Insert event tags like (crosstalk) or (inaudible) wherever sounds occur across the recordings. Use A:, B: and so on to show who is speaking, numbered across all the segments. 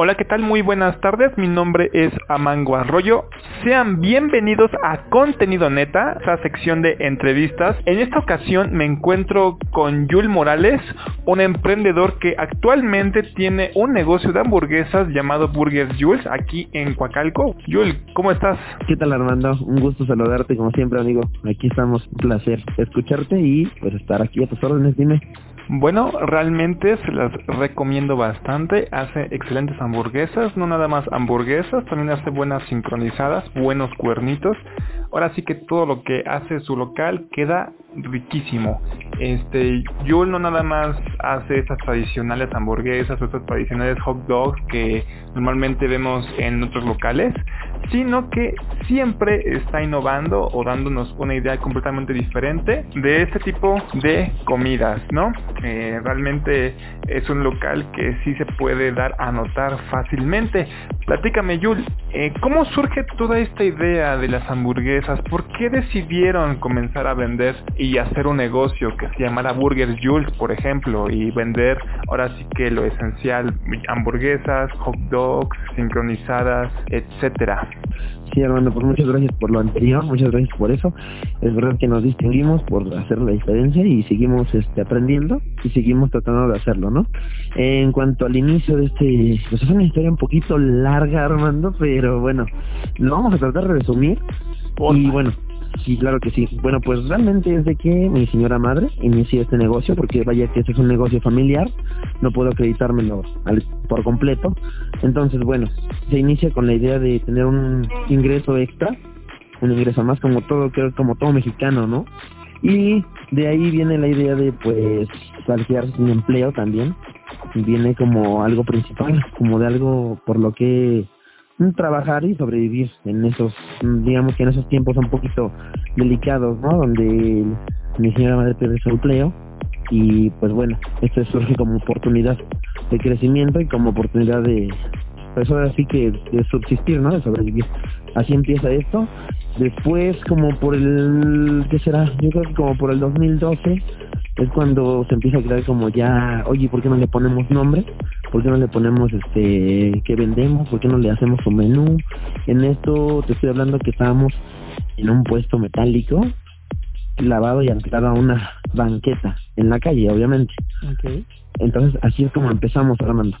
A: Hola, ¿qué tal? Muy buenas tardes. Mi nombre es Amango Arroyo. Sean bienvenidos a Contenido Neta, esa sección de entrevistas. En esta ocasión me encuentro con Yul Morales, un emprendedor que actualmente tiene un negocio de hamburguesas llamado Burgers Jules aquí en Coacalco. Yul, ¿cómo estás?
B: ¿Qué tal Armando? Un gusto saludarte como siempre amigo. Aquí estamos, un placer escucharte y pues estar aquí a tus órdenes, dime.
A: Bueno, realmente se las recomiendo bastante. Hace excelentes hamburguesas, no nada más hamburguesas, también hace buenas sincronizadas, buenos cuernitos. Ahora sí que todo lo que hace su local queda riquísimo. Este, Yul no nada más hace estas tradicionales hamburguesas estas tradicionales hot dogs que normalmente vemos en otros locales, sino que siempre está innovando o dándonos una idea completamente diferente de este tipo de comidas, ¿no? Eh, realmente es un local que sí se puede dar a notar fácilmente. Platícame, Yul, eh, ¿cómo surge toda esta idea de las hamburguesas? ¿Por qué decidieron comenzar a vender y hacer un negocio que se llamara Burgers Jules, por ejemplo, y vender ahora sí que lo esencial, hamburguesas, hot dogs, sincronizadas, etcétera?
B: Sí, Armando, pues muchas gracias por lo anterior, muchas gracias por eso. Es verdad que nos distinguimos por hacer la diferencia y seguimos este, aprendiendo y seguimos tratando de hacerlo, ¿no? En cuanto al inicio de este, pues es una historia un poquito larga, Armando, pero bueno, lo vamos a tratar de resumir. Y bueno, Sí, claro que sí. Bueno, pues realmente es de que mi señora madre inició este negocio, porque vaya que este es un negocio familiar, no puedo acreditármelo al, por completo. Entonces, bueno, se inicia con la idea de tener un ingreso extra, un ingreso más como todo, creo como todo mexicano, ¿no? Y de ahí viene la idea de pues quedarse sin empleo también. Viene como algo principal, como de algo por lo que trabajar y sobrevivir en esos, digamos que en esos tiempos un poquito delicados, ¿no? Donde mi señora madre pierde su empleo y pues bueno, esto surge como oportunidad de crecimiento y como oportunidad de, pues ahora sí que de subsistir, ¿no? De sobrevivir. Así empieza esto. Después, como por el, ¿qué será? Yo creo que como por el 2012 es cuando se empieza a crear como ya, oye, ¿por qué no le ponemos nombre? ¿Por qué no le ponemos este qué vendemos? ¿Por qué no le hacemos un menú? En esto te estoy hablando que estábamos en un puesto metálico lavado y anclado a una banqueta en la calle, obviamente. Okay. Entonces así es como empezamos, Armando.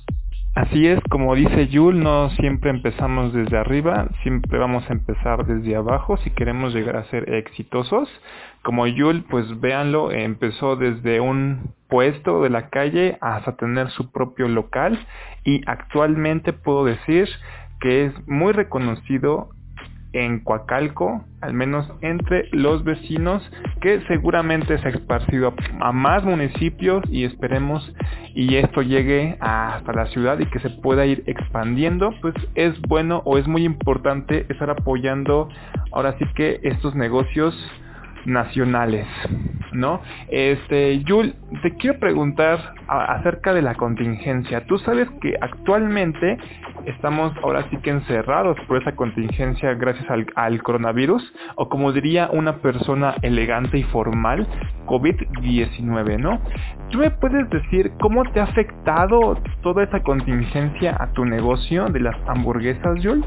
A: Así es, como dice Yul, no siempre empezamos desde arriba, siempre vamos a empezar desde abajo si queremos llegar a ser exitosos. Como Yul, pues véanlo, empezó desde un puesto de la calle hasta tener su propio local y actualmente puedo decir que es muy reconocido en Coacalco, al menos entre los vecinos, que seguramente se ha esparcido a más municipios y esperemos y esto llegue hasta la ciudad y que se pueda ir expandiendo, pues es bueno o es muy importante estar apoyando ahora sí que estos negocios nacionales, ¿no? Este, Yul, te quiero preguntar acerca de la contingencia. Tú sabes que actualmente estamos ahora sí que encerrados por esa contingencia gracias al, al coronavirus, o como diría una persona elegante y formal, COVID-19, ¿no? ¿Tú me puedes decir cómo te ha afectado toda esa contingencia a tu negocio de las hamburguesas, Yul?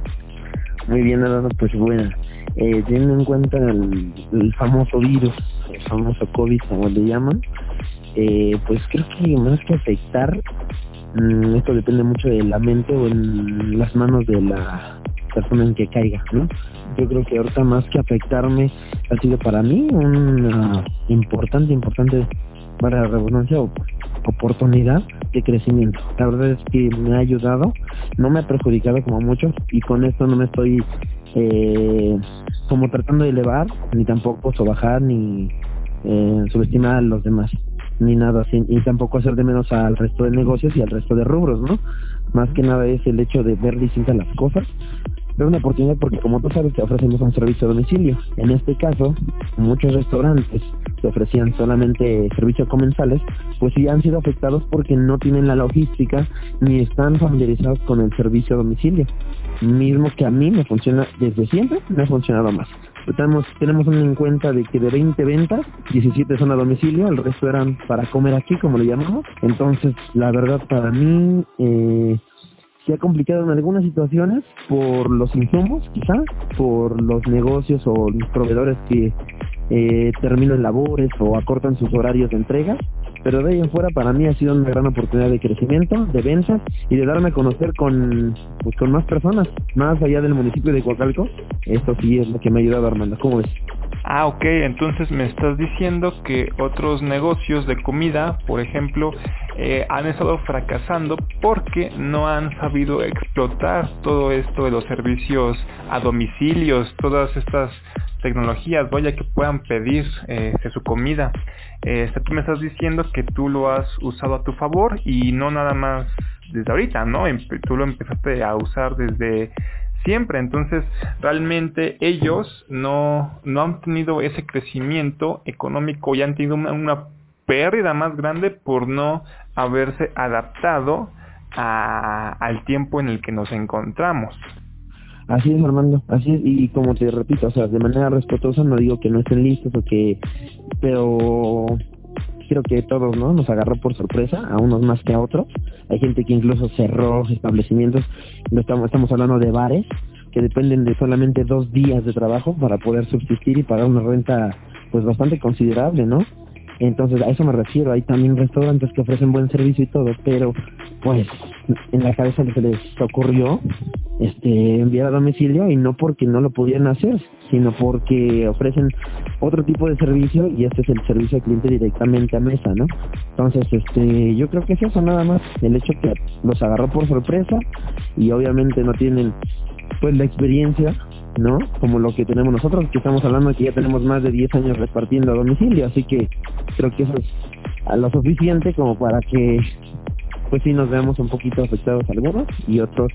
B: Muy bien, Alonso, pues bueno, eh, teniendo en cuenta el, famoso virus, el famoso COVID, como le llaman, eh, pues creo que más que afectar, mm, esto depende mucho de la mente o en las manos de la persona en que caiga, ¿no? Yo creo que ahorita más que afectarme ha sido para mí una importante, importante, para la redundancia, oportunidad de crecimiento. La verdad es que me ha ayudado, no me ha perjudicado como mucho y con esto no me estoy eh, como tratando de elevar, ni tampoco sobajar, ni eh, subestimar a los demás, ni nada así, y tampoco hacer de menos al resto de negocios y al resto de rubros, ¿no? Más que nada es el hecho de ver distintas las cosas es una oportunidad porque como tú sabes te ofrecemos un servicio a domicilio. En este caso, muchos restaurantes que ofrecían solamente servicios comensales, pues sí han sido afectados porque no tienen la logística ni están familiarizados con el servicio a domicilio. Mismo que a mí me funciona desde siempre, me ha funcionado más. Tenemos, tenemos en cuenta de que de 20 ventas, 17 son a domicilio, el resto eran para comer aquí, como le llamamos. Entonces, la verdad para mí... Eh, se ha complicado en algunas situaciones por los insumos, quizá, por los negocios o los proveedores que eh, terminan labores o acortan sus horarios de entrega, pero de ahí en fuera para mí ha sido una gran oportunidad de crecimiento, de ventas y de darme a conocer con, pues, con más personas, más allá del municipio de Coacalco. Esto sí es lo que me ha ayudado Armando, ¿cómo ves?
A: Ah, ok, entonces me estás diciendo que otros negocios de comida, por ejemplo, eh, han estado fracasando porque no han sabido explotar todo esto de los servicios a domicilios, todas estas tecnologías, vaya que puedan pedir eh, su comida. Eh, tú me estás diciendo que tú lo has usado a tu favor y no nada más desde ahorita, ¿no? Tú lo empezaste a usar desde siempre. Entonces, realmente ellos no, no han tenido ese crecimiento económico y han tenido una, pérdida más grande por no haberse adaptado al tiempo en el que nos encontramos.
B: Así es, Armando, así es, y como te repito, o sea, de manera respetuosa no digo que no estén listos o que, pero creo que todos, ¿no? Nos agarró por sorpresa, a unos más que a otros. Hay gente que incluso cerró establecimientos, estamos, estamos hablando de bares, que dependen de solamente dos días de trabajo para poder subsistir y pagar una renta pues bastante considerable, ¿no? Entonces a eso me refiero, hay también restaurantes que ofrecen buen servicio y todo, pero pues en la cabeza se les ocurrió este enviar a domicilio y no porque no lo pudieran hacer, sino porque ofrecen otro tipo de servicio y este es el servicio al cliente directamente a mesa, ¿no? Entonces, este, yo creo que es eso nada más, el hecho que los agarró por sorpresa y obviamente no tienen pues la experiencia ¿no? Como lo que tenemos nosotros, que estamos hablando que ya tenemos más de 10 años repartiendo a domicilio, así que creo que eso es a lo suficiente como para que pues sí nos veamos un poquito afectados algunos y otros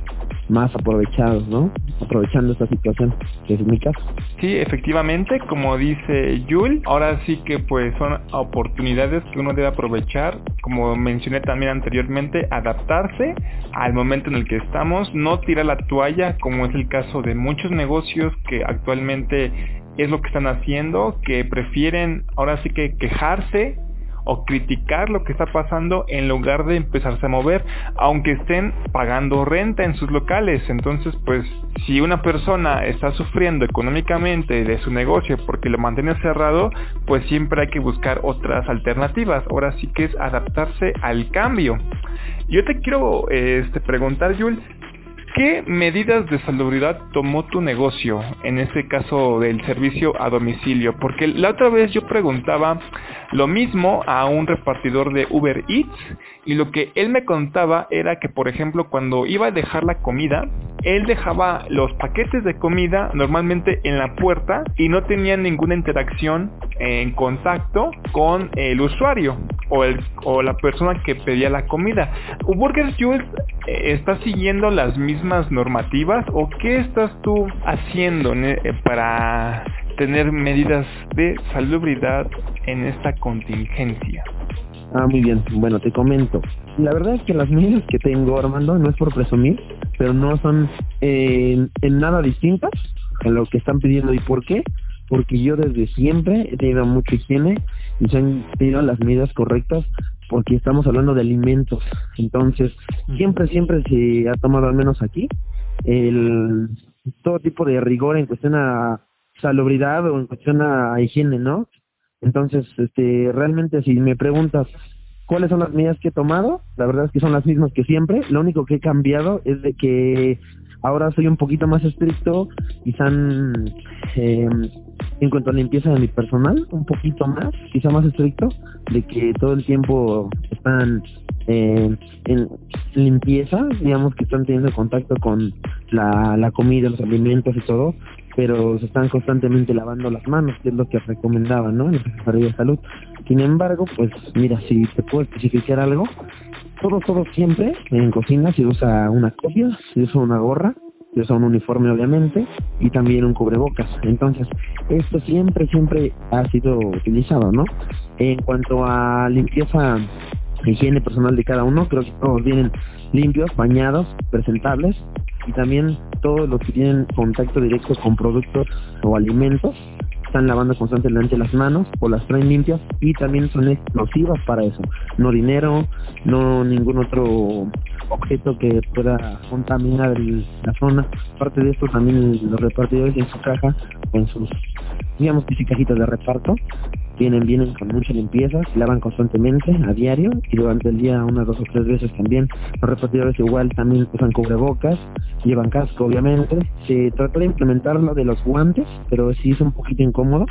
B: más aprovechados, ¿no? Aprovechando esta situación, que es mi caso.
A: Sí, efectivamente, como dice Yul, ahora sí que pues son oportunidades que uno debe aprovechar, como mencioné también anteriormente, adaptarse al momento en el que estamos, no tirar la toalla, como es el caso de muchos negocios que actualmente es lo que están haciendo, que prefieren ahora sí que quejarse o criticar lo que está pasando en lugar de empezarse a mover, aunque estén pagando renta en sus locales. Entonces, pues, si una persona está sufriendo económicamente de su negocio porque lo mantiene cerrado, pues siempre hay que buscar otras alternativas. Ahora sí que es adaptarse al cambio. Yo te quiero este, preguntar, Yul, ¿Qué medidas de salubridad tomó tu negocio, en este caso del servicio a domicilio? Porque la otra vez yo preguntaba lo mismo a un repartidor de Uber Eats y lo que él me contaba era que, por ejemplo, cuando iba a dejar la comida, él dejaba los paquetes de comida normalmente en la puerta y no tenía ninguna interacción en contacto con el usuario o, el, o la persona que pedía la comida. ¿Burger Jules eh, está siguiendo las mismas normativas o qué estás tú haciendo eh, para tener medidas de salubridad en esta contingencia?
B: Ah, muy bien. Bueno, te comento. La verdad es que las medidas que tengo, Armando, no es por presumir, pero no son en nada distintas a lo que están pidiendo. ¿Y por qué? Porque yo desde siempre he tenido mucha higiene y se han tenido las medidas correctas porque estamos hablando de alimentos. Entonces, siempre, siempre se ha tomado, al menos aquí, el todo tipo de rigor en cuestión a salubridad o en cuestión a higiene, ¿no? Entonces, este, realmente si me preguntas cuáles son las medidas que he tomado, la verdad es que son las mismas que siempre. Lo único que he cambiado es de que ahora soy un poquito más estricto, quizá en, eh, en cuanto a limpieza de mi personal, un poquito más, quizá más estricto, de que todo el tiempo están eh, en limpieza, digamos que están teniendo contacto con la, la comida, los alimentos y todo, pero se están constantemente lavando las manos, que es lo que recomendaban, ¿no? En la Secretaría de Salud. Sin embargo, pues mira, si te puedo especificar algo, todo, todo siempre en cocina se usa una copia, se usa una gorra, se usa un uniforme obviamente y también un cubrebocas. Entonces, esto siempre, siempre ha sido utilizado, ¿no? En cuanto a limpieza higiene personal de cada uno, creo que todos vienen limpios, bañados, presentables y también todos los que tienen contacto directo con productos o alimentos están lavando constantemente las manos o las traen limpias y también son explosivas para eso. No dinero, no ningún otro objeto que pueda contaminar la zona. Aparte de esto, también los repartidores en su caja o en sus, digamos que cajitas de reparto, vienen, vienen con mucha limpieza, se lavan constantemente a diario y durante el día unas dos o tres veces también. Los repartidores igual también usan cubrebocas, llevan casco obviamente. Se trata de implementar lo de los guantes, pero sí es un poquito incómodo.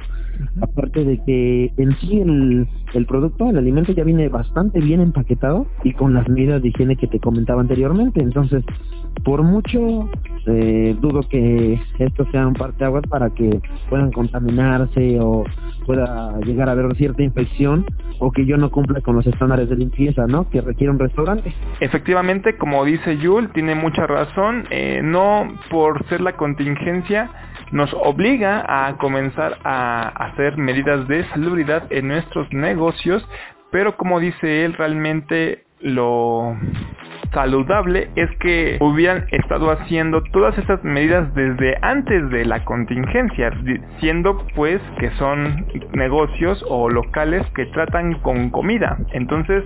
B: Aparte de que en sí el, el producto, el alimento ya viene bastante bien empaquetado y con las medidas de higiene que te comentaba anteriormente. Entonces, por mucho eh, dudo que esto sea un parteaguas para que puedan contaminarse o pueda llegar a haber cierta infección o que yo no cumpla con los estándares de limpieza, ¿no? Que requiere un restaurante.
A: Efectivamente, como dice Yul, tiene mucha razón. Eh, no por ser la contingencia nos obliga a comenzar a hacer medidas de salubridad en nuestros negocios, pero como dice él, realmente lo saludable es que hubieran estado haciendo todas estas medidas desde antes de la contingencia, siendo pues que son negocios o locales que tratan con comida. Entonces,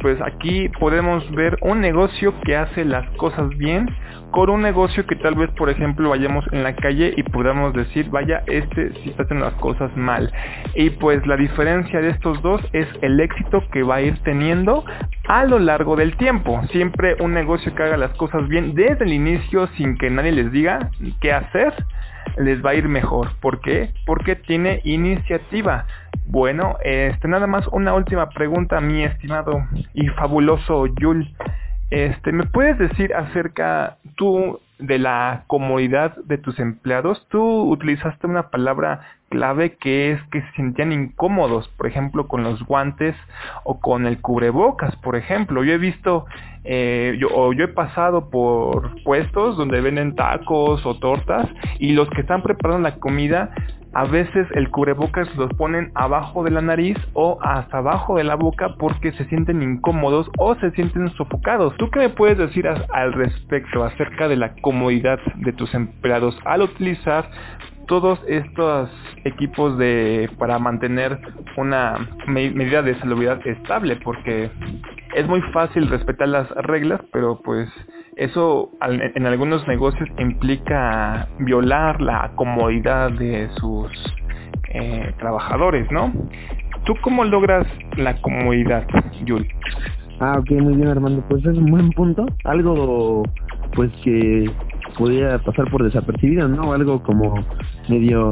A: pues aquí podemos ver un negocio que hace las cosas bien con un negocio que tal vez por ejemplo vayamos en la calle y podamos decir vaya este sí está haciendo las cosas mal y pues la diferencia de estos dos es el éxito que va a ir teniendo a lo largo del tiempo siempre un negocio que haga las cosas bien desde el inicio sin que nadie les diga qué hacer les va a ir mejor ¿por qué? porque tiene iniciativa bueno, este, nada más una última pregunta, mi estimado y fabuloso Yul. Este, ¿me puedes decir acerca tú de la comodidad de tus empleados? Tú utilizaste una palabra clave que es que se sentían incómodos, por ejemplo, con los guantes o con el cubrebocas, por ejemplo. Yo he visto, eh, yo, o yo he pasado por puestos donde venden tacos o tortas y los que están preparando la comida a veces el cubrebocas los ponen abajo de la nariz o hasta abajo de la boca porque se sienten incómodos o se sienten sofocados. ¿Tú qué me puedes decir al respecto acerca de la comodidad de tus empleados al utilizar todos estos equipos de para mantener una medida de salubridad estable porque es muy fácil respetar las reglas pero pues eso en algunos negocios implica violar la comodidad de sus eh, trabajadores, ¿no? ¿Tú cómo logras la comodidad, Yul?
B: Ah, ok, muy bien Armando, pues es un buen punto, algo pues que podría pasar por desapercibido, ¿no? Algo como medio,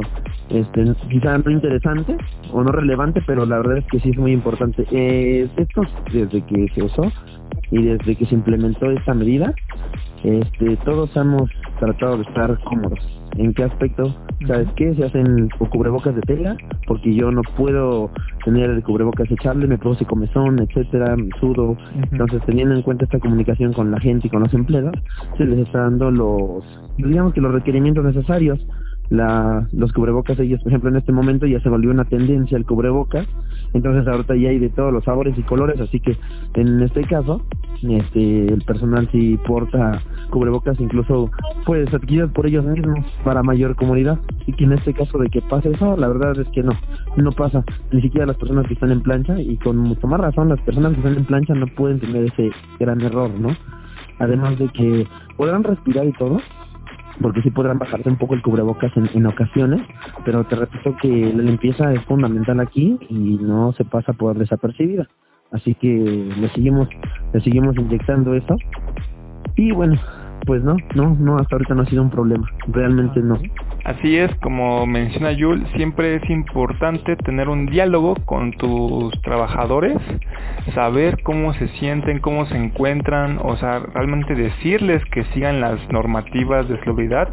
B: este, quizá no interesante o no relevante, pero la verdad es que sí es muy importante. Eh, esto desde que se usó y desde que se implementó esta medida, este, todos hemos tratado de estar cómodos. ¿En qué aspecto? ¿Sabes qué? Se hacen cubrebocas de tela, porque yo no puedo tener el cubrebocas echable, me produce comezón, etcétera, sudo. Entonces, teniendo en cuenta esta comunicación con la gente y con los empleados, se les está dando los, digamos que los requerimientos necesarios la, los cubrebocas ellos, por ejemplo, en este momento ya se volvió una tendencia el cubrebocas, entonces ahorita ya hay de todos los sabores y colores, así que en este caso, este, el personal si porta cubrebocas incluso pues adquiridos por ellos mismos para mayor comodidad, y que en este caso de que pase eso, la verdad es que no, no pasa, ni siquiera las personas que están en plancha, y con mucho más razón las personas que están en plancha no pueden tener ese gran error, ¿no? Además de que podrán respirar y todo, porque sí podrán bajarse un poco el cubrebocas en, ocasiones, pero te repito que la limpieza es fundamental aquí y no se pasa por desapercibida. Así que le seguimos, le seguimos inyectando eso. Y bueno, pues no, no, no, hasta ahorita no ha sido un problema, realmente no.
A: Así es, como menciona Yul, siempre es importante tener un diálogo con tus trabajadores, saber cómo se sienten, cómo se encuentran, o sea, realmente decirles que sigan las normativas de salubridad,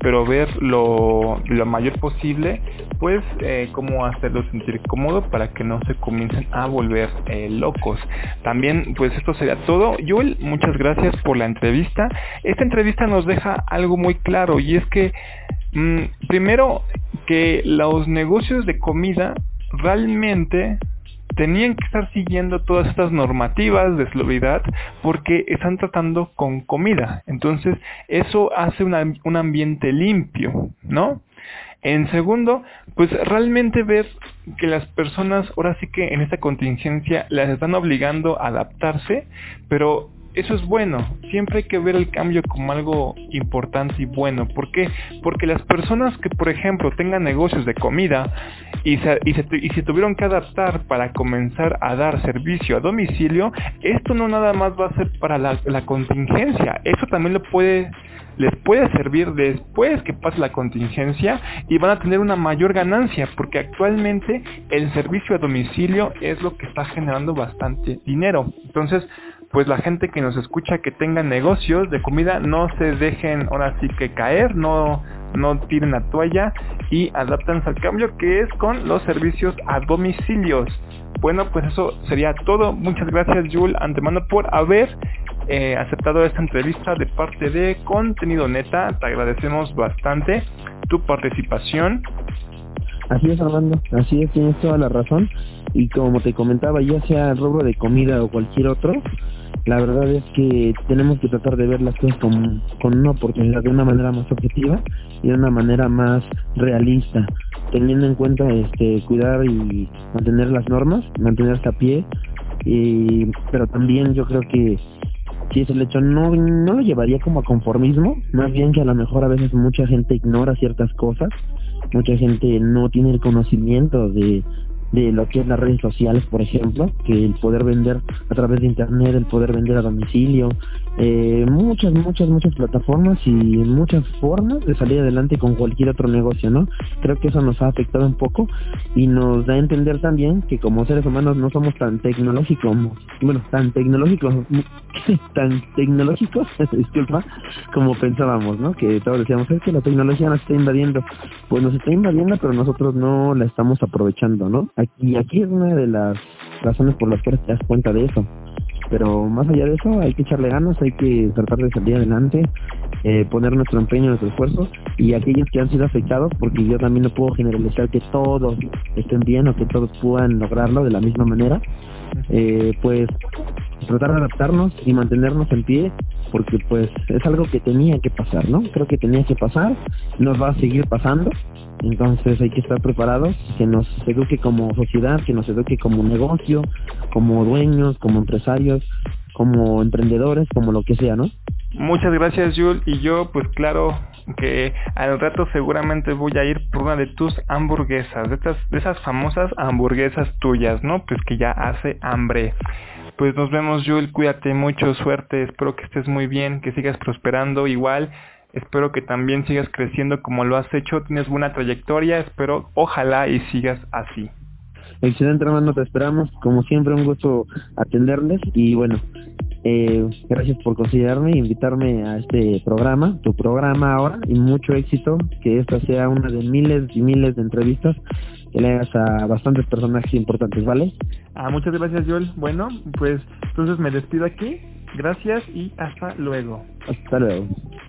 A: pero ver lo, lo mayor posible, pues eh, cómo hacerlos sentir cómodo para que no se comiencen a volver eh, locos. También, pues esto sería todo. Yul, muchas gracias por la entrevista. Esta entrevista nos deja algo muy claro y es que Mm, primero, que los negocios de comida realmente tenían que estar siguiendo todas estas normativas de salubridad porque están tratando con comida. Entonces, eso hace un ambiente limpio, ¿no? En segundo, pues realmente ver que las personas ahora sí que en esta contingencia las están obligando a adaptarse, pero eso es bueno. Siempre hay que ver el cambio como algo importante y bueno. ¿Por qué? Porque las personas que, por ejemplo, tengan negocios de comida y se, y se, tuvieron que adaptar para comenzar a dar servicio a domicilio, esto no nada más va a ser para la, contingencia. Eso también les puede servir después que pase la contingencia y van a tener una mayor ganancia porque actualmente el servicio a domicilio es lo que está generando bastante dinero. Entonces, pues la gente que nos escucha que tenga negocios de comida no se dejen ahora sí que caer, no, no tiren la toalla y adaptanse al cambio que es con los servicios a domicilios. Bueno, pues eso sería todo. Muchas gracias, Jul, antemano por haber eh, aceptado esta entrevista de parte de Contenido Neta. Te agradecemos bastante tu participación.
B: Así es, Armando. Así es, tienes toda la razón. Y como te comentaba, ya sea el rubro de comida o cualquier otro, la verdad es que tenemos que tratar de ver las cosas con, con una oportunidad de una manera más objetiva y de una manera más realista, teniendo en cuenta este cuidar y mantener las normas, mantenerse a pie, y, pero también yo creo que si es el hecho no, no lo llevaría como a conformismo, más bien que a lo mejor a veces mucha gente ignora ciertas cosas, mucha gente no tiene el conocimiento de de lo que es las redes sociales, por ejemplo, que el poder vender a través de internet, el poder vender a domicilio, eh, muchas, muchas, muchas plataformas y muchas formas de salir adelante con cualquier otro negocio, ¿no? Creo que eso nos ha afectado un poco y nos da a entender también que como seres humanos no somos tan tecnológicos, bueno, tan tecnológicos, (laughs) tan tecnológicos, (laughs) disculpa, como pensábamos, ¿no? Que todos decíamos, es que la tecnología nos está invadiendo. Pues nos está invadiendo, pero nosotros no la estamos aprovechando, ¿no? Y aquí es una de las razones por las cuales te das cuenta de eso. Pero más allá de eso, hay que echarle ganas, hay que tratar de salir adelante, eh, poner nuestro empeño, nuestro esfuerzo. Y aquellos que han sido afectados, porque yo también no puedo generalizar que todos estén bien o que todos puedan lograrlo de la misma manera, eh, pues tratar de adaptarnos y mantenernos en pie porque pues es algo que tenía que pasar, ¿no? Creo que tenía que pasar, nos va a seguir pasando, entonces hay que estar preparados, que nos eduque como sociedad, que nos eduque como negocio, como dueños, como empresarios, como emprendedores, como lo que sea, ¿no?
A: Muchas gracias, Jul. Y yo, pues claro que al rato seguramente voy a ir por una de tus hamburguesas, de, estas, de esas famosas hamburguesas tuyas, ¿no? Pues que ya hace hambre. Pues nos vemos, Jul. Cuídate mucho, suerte. Espero que estés muy bien, que sigas prosperando igual. Espero que también sigas creciendo como lo has hecho. Tienes buena trayectoria. Espero, ojalá y sigas así.
B: Excelente, hermano. Te esperamos. Como siempre, un gusto atenderles. Y bueno, eh, gracias por considerarme e invitarme a este programa, tu programa ahora, y mucho éxito, que esta sea una de miles y miles de entrevistas que le hagas a bastantes personajes importantes, ¿vale?
A: Ah, muchas gracias, Joel. Bueno, pues entonces me despido aquí. Gracias y hasta luego.
B: Hasta luego.